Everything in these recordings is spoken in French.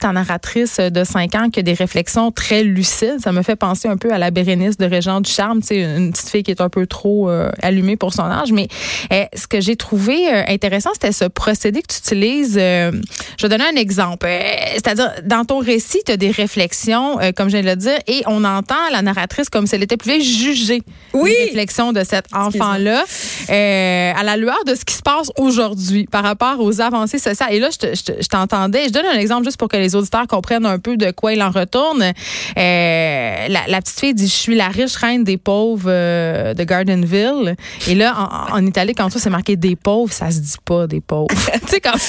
ta narratrice de 5 ans qui a des réflexions très lucides. Ça me fait penser un peu à la Bérénice de Régent du Charme, tu une petite fille qui est un peu trop euh, allumée pour son âge. Mais eh, ce que j'ai trouvé euh, intéressant, c'était ce procédé que tu utilises. Euh, je vais donner un exemple. C'est-à-dire, dans ton récit, tu as des réflexions, comme je viens de le dire, et on entend la narratrice comme si elle était plus juger oui. les réflexions de cet enfant-là à la lueur de ce qui se passe aujourd'hui par rapport aux avancées sociales. Et là, je t'entendais, je donne un exemple juste pour que les auditeurs comprennent un peu de quoi il en retourne. Euh, la, petite fille dit Je suis la riche reine des pauvres euh, de Gardenville. Et là, en, en Italie, quand c'est marqué des pauvres, ça se dit pas des pauvres. tu sais, comme,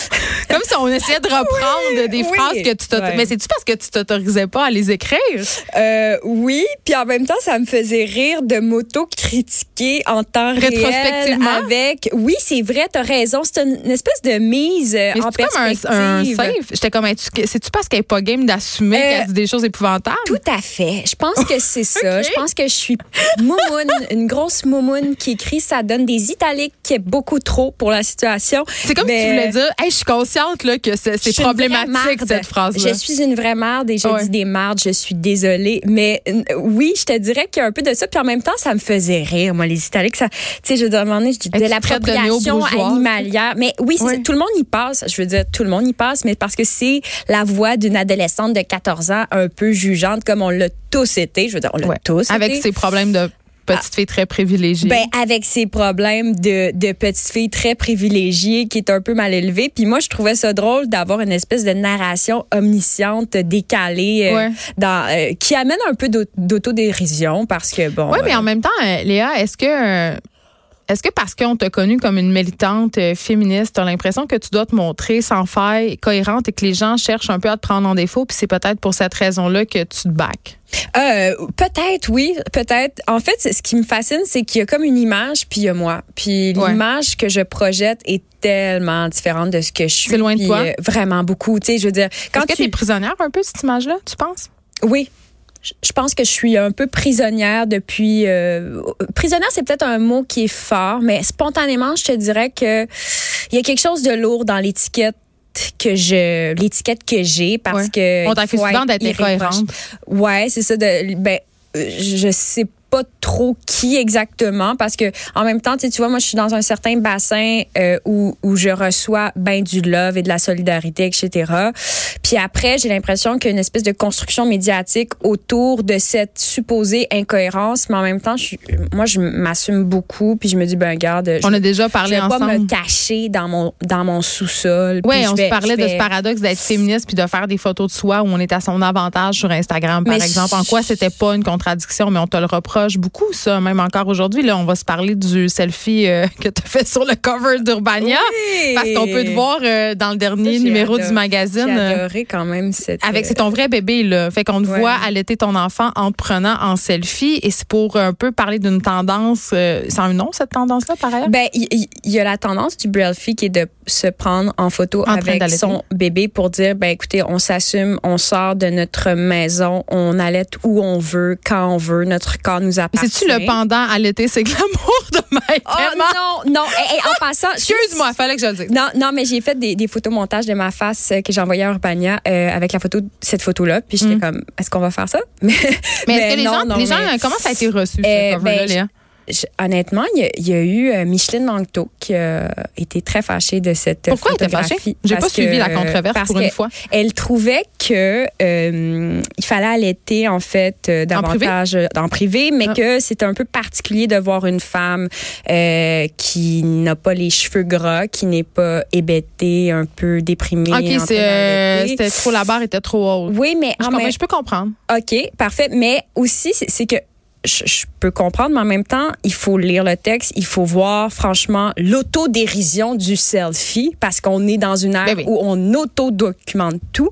comme si on essayait de reprendre des phrases que tu t'autorisais. Mais c'est-tu parce que tu t'autorisais pas à les écrire? Euh, oui, puis en même temps, ça me faisait rire de m'auto-critiquer en temps réel avec. Oui, c'est vrai, t'as raison. C'est une, espèce de mise en perspective. comme un, un. J'étais comme, c'est-tu parce qu'elle n'est pas game d'assumer euh, qu'elle dit des choses épouvantables? Tout à fait. Je pense que c'est ça. Je pense que je suis moumoune, une grosse moumoune qui écrit, ça donne des italiques qui est beaucoup trop pour la situation. C'est comme si tu voulais dire, hey, je suis consciente là, que c'est problématique cette phrase-là. Je suis une vraie merde et je dis des mardes, je suis désolée. Mais oui, je te dirais qu'il y a un peu de ça. Puis en même temps, ça me faisait rire, moi, les italiques. Tu sais, je demandais, je dis de l'appropriation animalière. Mais oui, tout le monde y passe. Je veux dire, tout le monde y passe, mais parce que c'est la voix d'une adolescente de 14 ans un peu jugeante, comme on l'a tous été. Je veux dire, on l'a tous Avec ses problèmes de petite fille très privilégiée. Ben, avec ses problèmes de, de petite fille très privilégiée qui est un peu mal élevée. Puis moi, je trouvais ça drôle d'avoir une espèce de narration omnisciente, décalée, euh, dans, euh, qui amène un peu d'autodérision parce que, bon. Oui, mais en même temps, euh, Léa, est-ce que est-ce que parce qu'on t'a connue comme une militante euh, féministe, tu as l'impression que tu dois te montrer sans faille, cohérente et que les gens cherchent un peu à te prendre en défaut, puis c'est peut-être pour cette raison-là que tu te bacs? Euh, peut-être, oui, peut-être. En fait, ce qui me fascine, c'est qu'il y a comme une image, puis il y a moi. Puis l'image que je projette est tellement différente de ce que je suis. C'est loin de toi? Euh, vraiment beaucoup. Tu sais, je veux dire, quand Est-ce tu es prisonnière un peu cette image-là, tu penses? Oui, je pense que je suis un peu prisonnière depuis. Euh, prisonnière, c'est peut-être un mot qui est fort, mais spontanément, je te dirais que il y a quelque chose de lourd dans l'étiquette que je l'étiquette que j'ai parce que on t'a fait souvent d'être. Ouais, c'est ça de ben je sais pas trop qui exactement parce que en même temps, tu vois, moi je suis dans un certain bassin euh, où, où je reçois ben du love et de la solidarité, etc. Puis après, j'ai l'impression qu'il y a une espèce de construction médiatique autour de cette supposée incohérence, mais en même temps, je, moi je m'assume beaucoup, puis je me dis ben regarde, on a déjà parlé je vais pas me cacher dans mon dans mon sous-sol. Oui, on se parlait de ce paradoxe d'être féministe puis de faire des photos de soi où on est à son avantage sur Instagram, par exemple. En quoi c'était pas une contradiction, mais on te le reproche beaucoup ça même encore aujourd'hui. Là, on va se parler du selfie euh, que tu as fait sur le cover d'Urbania. Parce qu'on peut te voir euh, dans le dernier numéro du magazine. J'ai euh, adoré quand même cette. Avec, c'est ton vrai bébé, là. Fait qu'on te voit allaiter ton enfant en te prenant en selfie. Et c'est pour un peu parler d'une tendance. c'est un nom, cette tendance-là, par ailleurs? Ben, il y, a la tendance du Braille qui est de se prendre en photo avec son bébé pour dire, ben, écoutez, on s'assume, on sort de notre maison, on allait où on veut, quand on veut, notre corps nous appartient. C'est-tu le pendant à l'été, c'est glamour de Mike? Oh non, non. en passant. Excuse-moi, fallait que je le dise. Non, non, mais j'ai fait des, des photomontages de ma face euh, que j'ai envoyé à Urbania euh, avec la photo, cette photo-là. Puis j'étais mm. comme, est-ce qu'on va faire ça? mais, est-ce que les gens, les gens comment ça a été reçu, ben, Honnêtement, il y, a, eu euh, Micheline Langto qui a été très fâchée de cette Pourquoi elle était fâchée? J'ai pas suivi la controverse pour une fois. Elle trouvait que euh, il fallait allaiter en fait euh, davantage en privé, mais ah. que c'était un peu particulier de voir une femme qui n'a pas les cheveux gras, qui n'est pas hébétée, un peu déprimée. Ok, c'était trop la barre était trop haute. Oui, mais je, je peux comprendre. Ok, parfait. Mais aussi, c'est que je, peux comprendre, mais en même temps, il faut lire le texte, il faut voir franchement l'autodérision du selfie parce qu'on est dans une ère ben où on auto-documente tout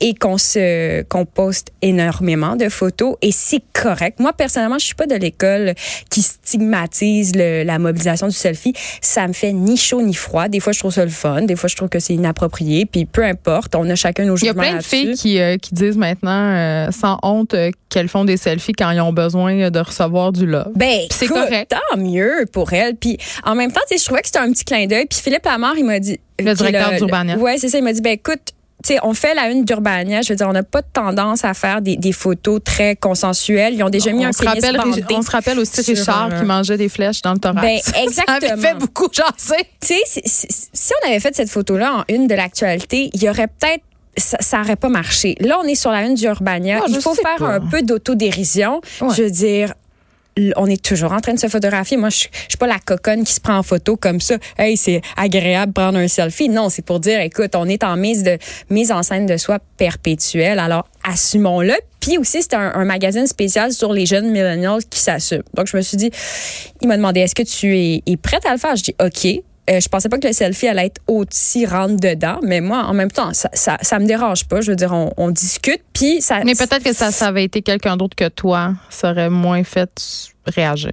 et qu'on se qu'on poste énormément de photos et c'est correct. Moi personnellement, je suis pas de l'école qui stigmatise le, la mobilisation du selfie. Ça me fait ni chaud ni froid. Des fois, je trouve ça le fun, des fois, je trouve que c'est inapproprié. Puis peu importe, on a chacun nos jugements. Il y a plein de filles qui, euh, qui disent maintenant euh, sans honte euh, qu'elles font des selfies quand ils ont besoin de recevoir du love. Ben, c'est correct. Tant mieux pour elle. Puis en même temps, je trouvais que c'était un petit clin d'œil. Puis Philippe Lamar, il m'a dit. Le directeur d'Urbania. Ouais, c'est ça. Il m'a dit, ben écoute, sais, on fait la une d'Urbania. Je veux dire, on n'a pas de tendance à faire des, des, photos très consensuelles. Ils ont déjà mis un se rappelle, On se rappelle aussi Richard qui mangeait des flèches dans le thorax. Ben, exactement. Ça avait fait beaucoup jaser. Tu sais, si on avait fait cette photo-là en une de l'actualité, il y aurait peut-être ça n'aurait pas marché. Là, on est sur la une d'Urbania. Il faut faire un peu d'autodérision. Je veux dire, on est toujours en train de se photographier. Moi, je, je suis pas la coconne qui se prend en photo comme ça. Hey, c'est agréable de prendre un selfie. Non, c'est pour dire, écoute, on est en mise de mise en scène de soi perpétuelle. Alors, assumons-le. Puis aussi, c'est un, magazine spécial sur les jeunes millennials qui s'assument. Donc, je me suis dit, il m'a demandé, est-ce que tu es, es prête à le faire? Je dis, OK. Euh, je pensais pas que le selfie allait être aussi rentre dedans, mais moi, en même temps, ça, ça, ça me dérange pas. Je veux dire, on, on discute, puis ça. Mais peut-être que ça, ça avait été quelqu'un d'autre que toi, ça aurait moins fait réagir.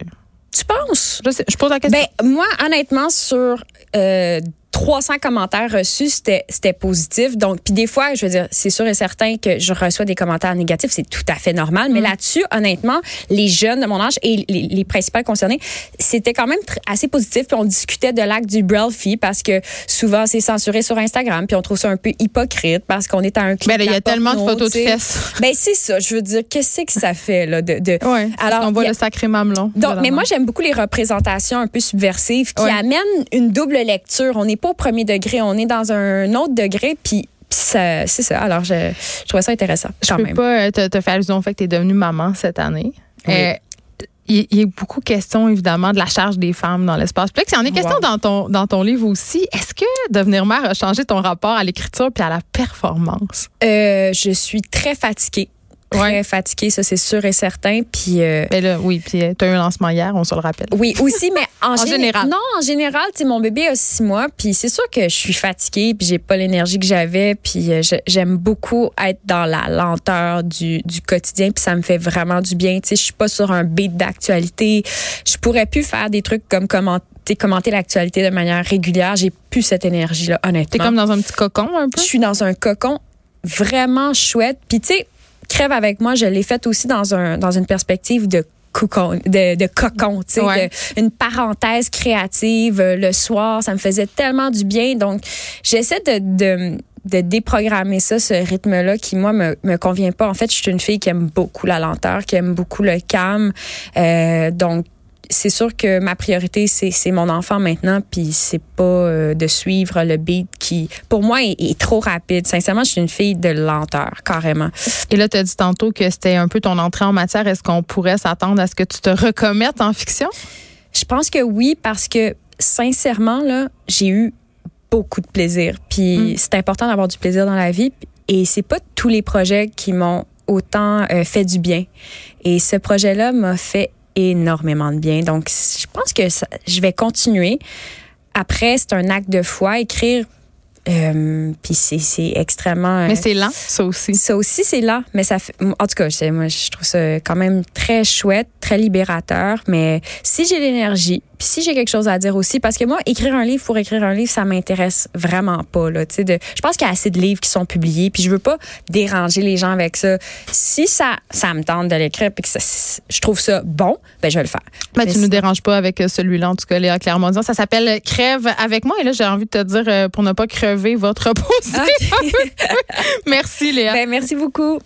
Tu penses? Je, sais, je pose la question. Ben, moi, honnêtement, sur euh, 300 commentaires reçus, c'était c'était positif. Donc, puis des fois, je veux dire, c'est sûr et certain que je reçois des commentaires négatifs, c'est tout à fait normal. Mais mm. là-dessus, honnêtement, les jeunes de mon âge et les, les principales concernés, c'était quand même assez positif. Puis on discutait de l'acte du Brelfie parce que souvent c'est censuré sur Instagram, puis on trouve ça un peu hypocrite parce qu'on est à un clip. Mais il y a tellement de photos de fesses. Ben c'est ça. Je veux dire, qu'est-ce que ça fait là de, de... Ouais, Alors on voit le sacré mamelon. Donc, mais moi j'aime beaucoup les représentations un peu subversives qui amènent une double lecture. On n'est pas au premier degré, on est dans un autre degré, puis c'est ça. Alors, je, je trouvais ça intéressant. Je ne peux pas euh, te, faire allusion au fait que tu es devenue maman cette année. Euh, il y, a beaucoup question, évidemment, de la charge des femmes dans l'espace public. Il y en a question dans, ton, dans ton livre aussi. Est-ce que devenir mère a changé ton rapport à l'écriture puis à la performance? Euh, je suis très fatiguée très fatiguée, ça c'est sûr et certain. Puis euh, ben là, oui, puis euh, tu as eu un lancement hier, on se le rappelle. Oui, aussi, mais en, général. Non, en général, tu mon bébé a six mois, puis c'est sûr que je suis fatiguée, puis j'ai pas l'énergie que j'avais, puis euh, j'aime beaucoup être dans la lenteur du, du quotidien, puis ça me fait vraiment du bien. Tu sais, je suis pas sur un beat d'actualité. Je pourrais plus faire des trucs comme commenter commenter l'actualité de manière régulière. J'ai plus cette énergie-là, honnêtement. T'es comme dans un petit cocon, un peu? Je suis dans un cocon vraiment chouette. Puis, tu sais, Crève avec moi, je l'ai faite aussi dans, un, dans une perspective de cocon, de, de cocon, tu sais, une parenthèse créative euh, le soir. Ça me faisait tellement du bien. Donc, j'essaie de, de de déprogrammer ça, ce rythme-là qui, moi, me, me convient pas. En fait, je suis une fille qui aime beaucoup la lenteur, qui aime beaucoup le calme. Euh, donc, c'est sûr que ma priorité, c'est mon enfant maintenant, puis c'est pas euh, de suivre le beat qui, pour moi, est, trop rapide. Sincèrement, je suis une fille de lenteur, carrément. Et là, tu as dit tantôt que c'était un peu ton entrée en matière. Est-ce qu'on pourrait s'attendre à ce que tu te recommettes en fiction? Je pense que oui, parce que sincèrement, là, j'ai eu beaucoup de plaisir. Puis mm. c'est important d'avoir du plaisir dans la vie. Et c'est pas tous les projets qui m'ont autant euh, fait du bien. Et ce projet-là m'a fait énormément de bien. Donc, je pense que je vais continuer. Après, c'est un acte de foi. Écrire, euh, puis c'est extrêmement. mais c'est lent, ça aussi. Ça aussi, c'est lent. Mais ça fait. En tout cas, moi, je trouve ça quand même très chouette, très libérateur. Mais si j'ai l'énergie, puis si j'ai quelque chose à dire aussi, parce que moi, écrire un livre pour écrire un livre, ça m'intéresse vraiment pas. Là, de, je pense qu'il y a assez de livres qui sont publiés, puis je veux pas déranger les gens avec ça. Si ça, ça me tente de l'écrire, puis que je trouve ça bon, ben je vais le faire. Ben, Mais tu ne nous déranges pas avec celui-là, en tout cas, Léa Clairement. Ça s'appelle Crève avec moi. Et là, j'ai envie de te dire, euh, pour ne pas crever votre position. Merci, Léa. Ben, merci beaucoup.